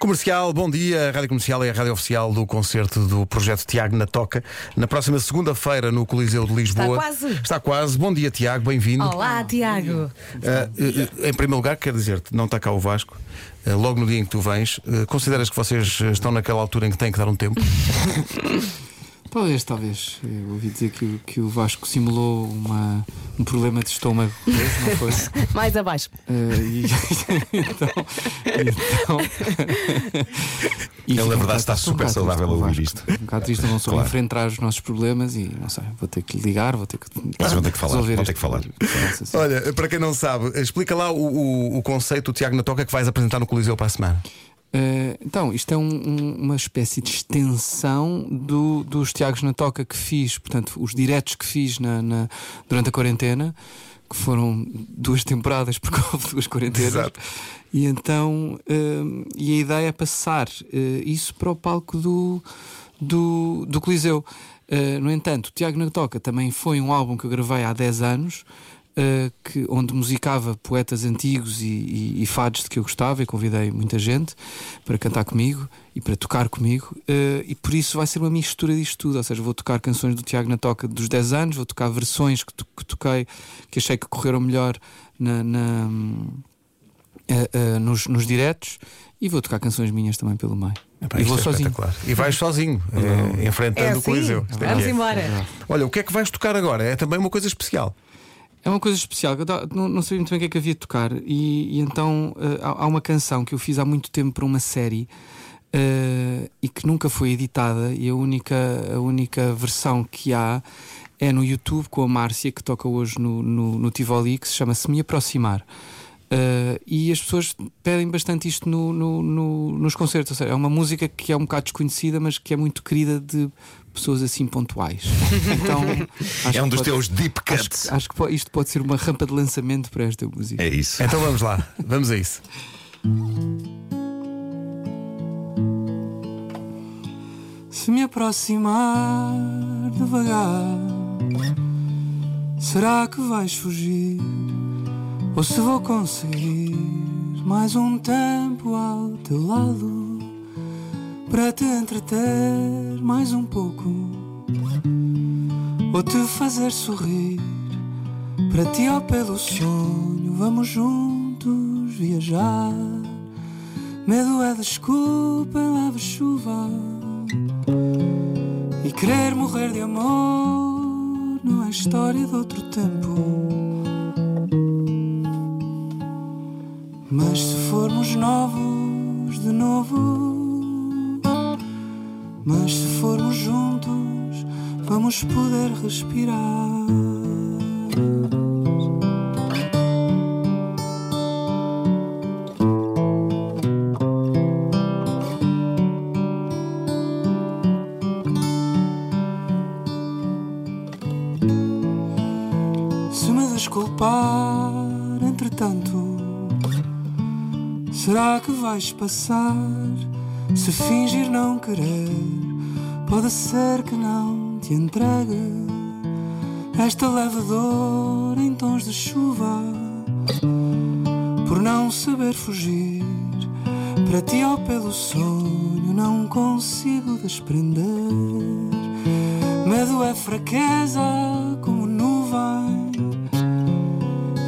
Comercial, bom dia. A Rádio Comercial é a rádio oficial do concerto do projeto Tiago na Toca. Na próxima segunda-feira, no Coliseu de Lisboa. Está quase. Está quase. Bom dia, Tiago, bem-vindo. Olá, Tiago. Eh, em primeiro lugar, quero dizer-te, não está cá o Vasco. Ah, logo no dia em que tu vens, consideras que vocês estão naquela altura em que têm que dar um tempo? Talvez, talvez. Eu ouvi dizer que, o- que o Vasco simulou uma, um problema de estômago hoje, não foi? Mais abaixo. Eh, e, então, então e Ele, na fico um verdade, está um super bocado saudável a ouvir Vasco. isto. Um bocado triste, não sou Claro. enfrentar os nossos problemas e não sei, vou ter que lhe ligar, vou ter que. Vocês vão ter que falar, vão ter que falar. Olha, para quem não sabe, explica lá o, o, o conceito do Tiago na Toca que vais apresentar no Coliseu para a semana. Eh, então, isto é um- um- uma espécie de extensão do- dos Tiagos na Toca que fiz, portanto, os diretos que fiz na- na- durante a quarentena, que foram duas temporadas, porque houve duas quarentenas. Exato. E então, eh, e a ideia é passar eh, isso para o palco do, do, do Coliseu. No entanto, o Tiago na Toca também foi um álbum que eu gravei há 10 anos. Uh, que, onde musicava poetas antigos e, e, e fados de que eu gostava e convidei muita gente para cantar comigo e para tocar comigo uh, e por isso vai ser uma mistura disto tudo, ou seja, vou tocar canções do Tiago na Toca dos 10 anos, vou tocar versões que, to- que toquei que achei que correram melhor na, na, uh, uh, nos, nos diretos e vou tocar canções minhas também pelo meio Epá, e vou é sozinho. E vais sozinho, eh, enfrentando É o assim? Coliseu. Isto é Vamos é. embora. Olha, o que é que vais tocar agora? É também uma coisa especial. É uma coisa especial, eu não, não sabia muito bem o que é que havia de tocar, e, e então eh, há, uma canção que eu fiz há muito tempo para uma série eh, e que nunca foi editada, e a única, a única versão que há é no YouTube com a Márcia, que toca hoje no, no, no Tivoli, que se chama Se Me Aproximar. Eh, e as pessoas pedem bastante isto no, no- no- nos concertos. Ou seja, é uma música que é um bocado desconhecida, mas que é muito querida de pessoas assim pontuais. Então, acho É um dos pode- teus deep Acho cuts. que, acho que isto pode ser uma rampa de lançamento para esta música. É isso. Então vamos lá, vamos a isso. Se me aproximar devagar, será que vais fugir? Ou se vou conseguir mais um tempo ao teu lado para te entreter mais um pouco? Ou te fazer sorrir para ti ou pelo sonho? Vamos juntos viajar. Medo é desculpa em leve chuva E querer morrer de amor Não é história de outro tempo Mas se formos novos de novo Mas se formos juntos Vamos poder respirar. Se me desculpar, entretanto, será que vais passar? Se fingir não querer, pode ser que não te entregue esta leve dor em tons de chuva, por não saber fugir. Para ti ou pelo sonho, não consigo desprender. Medo é fraqueza como nuvem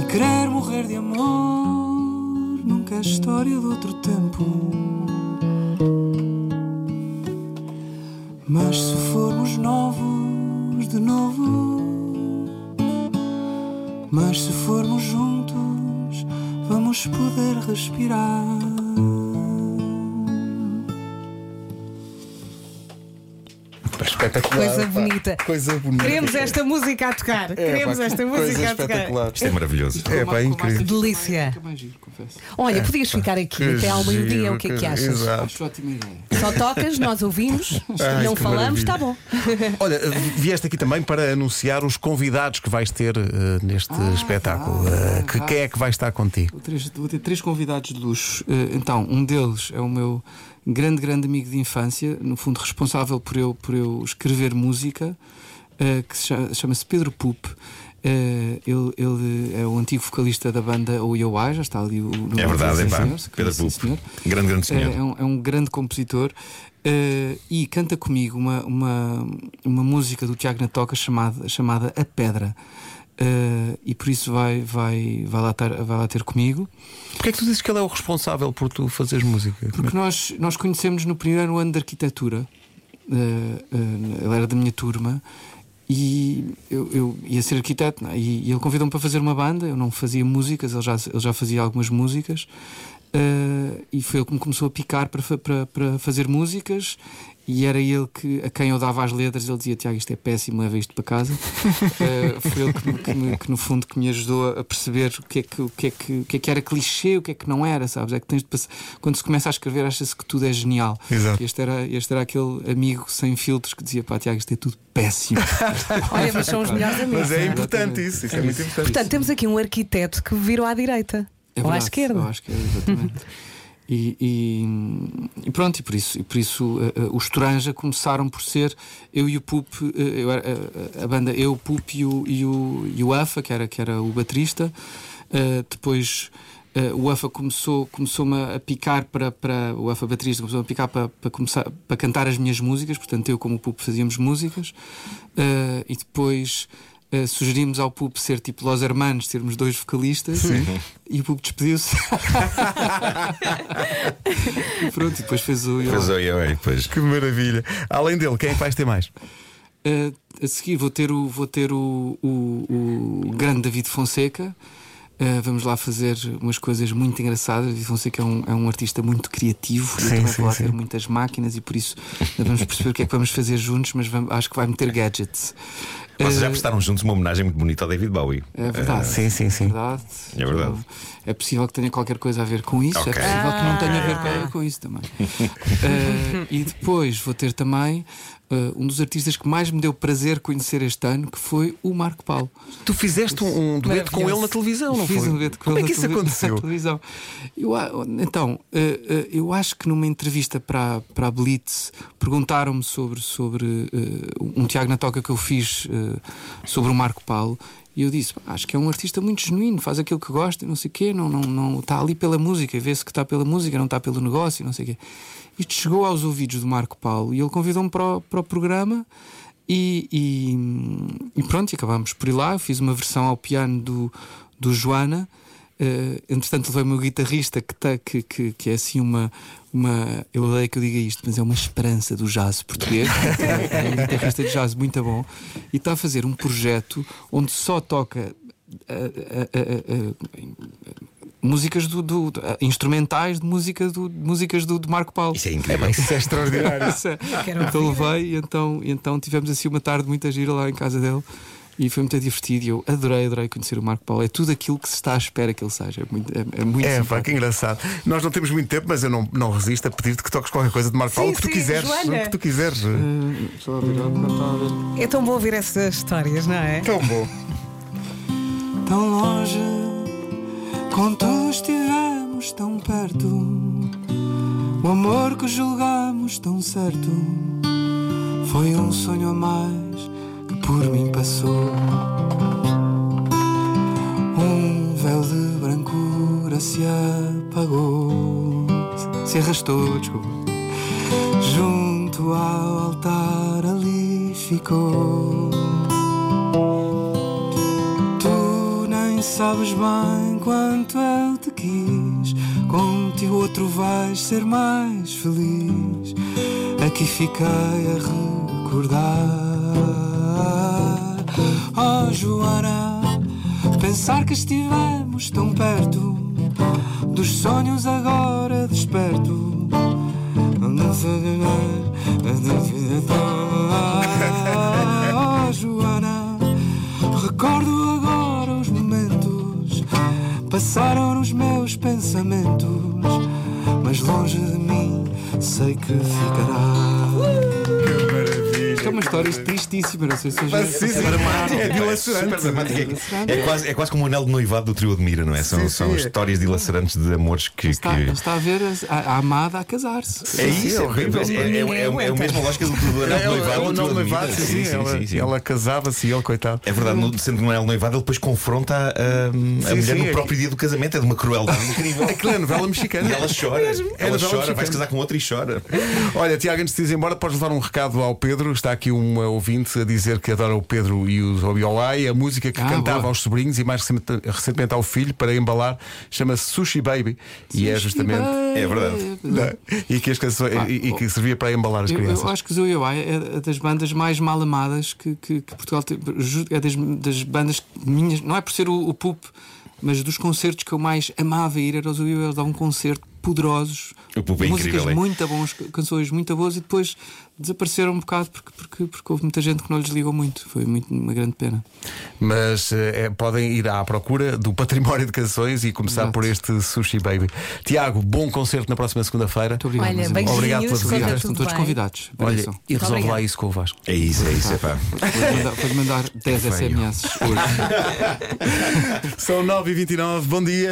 E querer morrer de amor Nunca é história de outro tempo. Mas se formos novos de novo Mas se formos juntos Vamos poder respirar Espetacular. Coisa pá. bonita. Coisa bonita. Queremos esta música a tocar. Queremos pá, esta música a tocar. Isto é maravilhoso. É, pá, incrível. Delícia. Olha, podias ficar aqui Que até ao meio-dia. O que é que achas? Exato. Acho ótima ideia. Só tocas, nós ouvimos, Ai, não falamos, maravilha. está bom. Olha, vieste aqui também para anunciar os convidados que vais ter eh, neste espetáculo. Eh, que, quem é que vai estar contigo? Vou ter, vou ter três convidados de luxo. Eh, Então, um deles é o meu grande, grande amigo de infância, no fundo responsável por eu, por eu escrever música, eh, que se cha- chama-se Pedro Pup. Eh, ele, ele é o antigo vocalista da banda O Yoai, já está ali o no É verdade, é pá. senhor, Pedro Pupo. senhor. Grande, grande senhor. É, é um, é um grande compositor eh, e canta comigo uma, uma, uma música do Tiago Natoca chamada, chamada A Pedra. Eh, e por isso vai, vai, vai, lá tar- vai lá ter comigo. Porquê é que tu dizes que ele é o responsável por tu fazeres música? Porque nós, nós conhecemos no primeiro ano de arquitetura. Eh, eh, ele era da minha turma e eu, eu ia ser arquiteto não é? e, e ele convidou-me para fazer uma banda. Eu não fazia músicas, ele já, ele já fazia algumas músicas. E foi ele que me começou a picar para, para, para fazer músicas. E era ele que, a quem eu dava as letras. Ele dizia: Tiago, isto é péssimo, leva isto para casa. Eh, foi ele que, me- que me- que, no fundo, que me ajudou a perceber o que, é que, o, que é que, o que é que era clichê, o que é que não era, sabes? É que tens de pass- Quando se começa a escrever, acha-se que tudo é genial. Exato. Este era, este era aquele amigo sem filtros que dizia: Pá, Tiago, isto é tudo péssimo. Olha, mas são os melhores amigos. Mas é importante isso, isso é muito importante. Portanto, temos aqui um arquiteto que virou à direita. É ou à verdade, esquerda. Ou à esquerda, exatamente. E, e- e pronto, e por isso, e por isso eh, eh, os Toranja começaram por ser eu e o Pup, eh, a banda eu, o Pup e o, e o, e o Afa, que era, que era o baterista. Depois eh, o Afa começou, começou-me a picar para, para o Afa baterista começou a picar para, para começar para cantar as minhas músicas, portanto eu como o Pup fazíamos músicas Eh, e depois eh, sugerimos ao Pup ser tipo Los Hermanos, termos dois vocalistas e o Pup despediu-se. e pronto, e depois fez o. Pois é, é, pois. Que maravilha. Além dele, quem é que vais ter mais? Eh, a seguir vou ter o, vou ter o, o, o grande David Fonseca. Eh, vamos lá fazer umas coisas muito engraçadas. David Fonseca é um, é um artista muito criativo e Sim, também sim, vai sim. ter muitas máquinas e por isso vamos perceber o que é que vamos fazer juntos, mas vamos- acho que vai meter gadgets. Vocês já Eh, prestaram juntos uma homenagem muito bonita ao David Bowie. É verdade. Sim, sim, sim. verdade. É verdade. É possível que tenha qualquer coisa a ver com isso, Ok. é possível que não tenha a ver com, com isso também. Eh, e depois vou ter também eh, um dos artistas que mais me deu prazer conhecer este ano, que foi o Marco Paulo. Tu fizeste um, um dueto com ele na televisão, não Fiz foi? um dueto com Como é ele que na isso televi- aconteceu? na televisão. Eu, a- então, eh, eh, eu acho que numa entrevista para, para a Blitz perguntaram-me sobre, sobre eh, um Tiago na Toca que eu fiz eh, sobre o Marco Paulo. E eu disse: "Pá, acho que é um artista muito genuíno, faz aquilo que gosta não sei o quê, não, não, não está ali pela música, vê-se que está pela música, não está pelo negócio não sei quê. Isto chegou aos ouvidos do Marco Paulo e ele convidou-me para, o- para o programa. E, e- e pronto, acabámos por ir lá. Eu fiz uma versão ao piano do, do Joana. Eh, entretanto, levei o meu guitarrista que, tá, que, que, que é assim uma, uma. Eu odeio que eu diga isto, mas é uma esperança do jazz português. é um guitarrista de jazz muito bom e está a fazer um projeto onde só toca. eh, eh, músicas do, do- instrumentais de música do, músicas do, do Marco Paulo. Isso é incrível. Isso é extraordinário. Isso é. Então levei e então, então tivemos assim uma tarde muito gira lá em casa dele e foi muito divertido. E eu adorei, adorei conhecer o Marco Paulo. É tudo aquilo que se está à espera que ele seja. É muito, é, é muito É, pá, que engraçado. Nós não temos muito tempo, mas eu não, não resisto a pedir-te que toques qualquer coisa de Marco Sim, Paulo, o que tu sim, quiseres. Joana. O que tu quiseres. É tão bom ouvir essas histórias, não é? Tão bom. Tão longe, quando estivemos tão perto, o amor que julgamos tão certo foi um sonho a mais por mim passou. Um véu de brancura se apagou, se arrastou, desculpa. Junto ao altar ali ficou. Tu nem sabes bem quanto eu te quis. Contigo outro vais ser mais feliz. Aqui fiquei a recordar. Oh Joana, pensar que estivemos tão perto dos sonhos agora desperto. Oh Joana, recordo agora os momentos passaram nos meus pensamentos, mas longe de mim sei que ficará. Que maravilha. é uma história tristíssima, não sei se hoje Mas sim, sim, Dramática, é pá, dilacerante. É, é quase, é quase como o anel de noivado do trio Admira, não é? São, Sim, são sim. histórias dilacerantes de amores que. Está, que- está a ver a, a amada a casar-se. É Sim, isso, é é, horrível. é, é, é, é, é a mesma lógica do, do anel de É, o- noivado. é o do trio nome noivado, sim, sim, ela, sim, sim. ela casava-se e ele, coitado. É verdade, no, sendo que não é noivado, ele depois confronta a, a- a mulher sim, no é próprio dia do casamento. É de uma crueldade incrível. Aquilo é novela mexicana. E ela chora, É ela chora, vai se casar com outro e chora. Olha, Tiago, antes de ir embora, podes levar um recado ao Pedro. Está aqui um ouvinte a dizer que adora o Pedro e o Obiolai, a música que Ah, cantava boa. aos sobrinhos e mais recentemente- ao filho para embalar, chama-se Sushi Baby. e é justamente. É verdade. Não, e, que as canções, Ah, e, e que servia para embalar as Eu, crianças. eu acho que Zoe Ai é das bandas mais mal amadas que, que- que Portugal tem. É das, das bandas minhas, não é por ser o, o Pup, mas dos concertos que eu mais amava ir era os. Eles davam um concerto poderosos, é músicas incrível, é? muito bons, canções muito boas e depois desapareceram um bocado porque, porque, porque houve muita gente que não lhes ligou muito. Foi muito, uma grande pena. Mas eh, é, podem ir à procura do património de canções e começar Exato. por este Sushi Baby. Tiago, bom concerto na próxima segunda-feira. Muito obrigado. Olha, beijinhos, Obrigado pela visita. Estão tudo todos bem. convidados. Olha, e resolve obrigada. lá isso com o Vasco. É isso, é isso, é pá. Pode mandar, pode mandar 10 SMS hoje. São 9h29, bom dia.